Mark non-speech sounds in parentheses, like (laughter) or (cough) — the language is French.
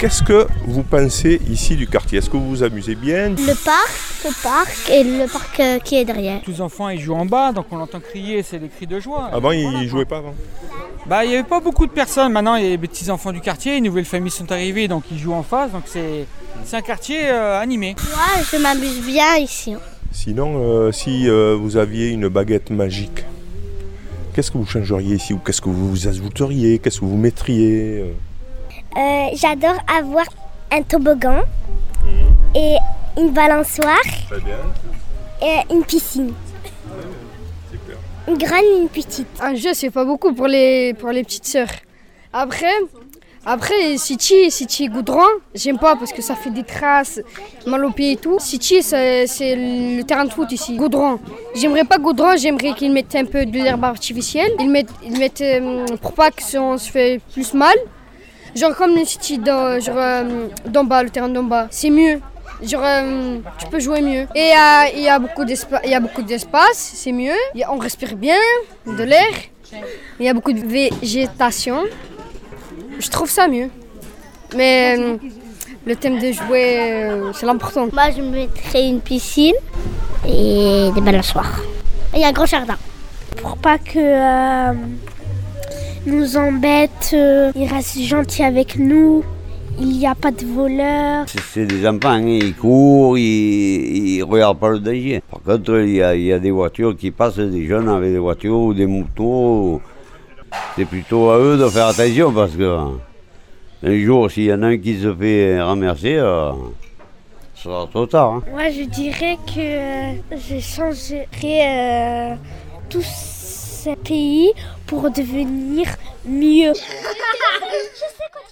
Qu'est-ce que vous pensez ici du quartier? Est-ce que vous vous amusez bien? Le parc, le parc et le parc euh, qui est derrière. Tous les enfants ils jouent en bas, donc on l'entend crier, c'est des cris de joie. Avant, ils Voilà, ne jouaient pas avant? Bah il n'y avait pas beaucoup de personnes, maintenant il y a les petits enfants du quartier, les nouvelles familles sont arrivées, donc ils jouent en face, donc c'est c'est un quartier euh, animé. Moi, je m'amuse bien ici. Sinon, euh, si euh, vous aviez une baguette magique, qu'est-ce que vous changeriez ici Ou qu'est-ce que vous ajouteriez Qu'est-ce que vous mettriez euh J'adore avoir un toboggan et une balançoire Très bien. et une piscine. Super. Une grande et une petite. Un jeu, c'est pas beaucoup pour les, pour les petites sœurs. Après, après City, City Goudron, j'aime pas parce que ça fait des traces, mal aux pieds et tout. City, c'est c'est le terrain de foot ici. Goudron. J'aimerais pas Goudron, j'aimerais qu'ils mettent un peu de l'herbe artificielle. Ils mettent, ils mettent euh, pour pas que ça- on se fait plus mal. Genre comme le City d'en genre, euh, d'en bas, le terrain d'en bas. C'est mieux. Genre, euh, tu peux jouer mieux. Et il y a beaucoup d'espace, c'est mieux. A- on respire bien, de l'air. Il y a beaucoup de végétation. Je trouve ça mieux. Mais euh, le thème de jouer, c'est l'important. Moi, je mettrais une piscine et des balançoires. Et un grand jardin. Pour pas que nous embête, euh, ils restent gentils avec nous. Il n'y a pas de voleurs. C'est- des enfants, hein, ils courent, ils ne regardent pas le danger. Par contre, il y, a, il y a des voitures qui passent, des jeunes avec des voitures ou des motos. C'est plutôt à eux de faire attention parce que un jour, s'il y en a un qui se fait ramasser, euh, ce sera trop tard. hein. Moi, je dirais que euh, je changerais euh, tout ce pays pour devenir mieux. (laughs)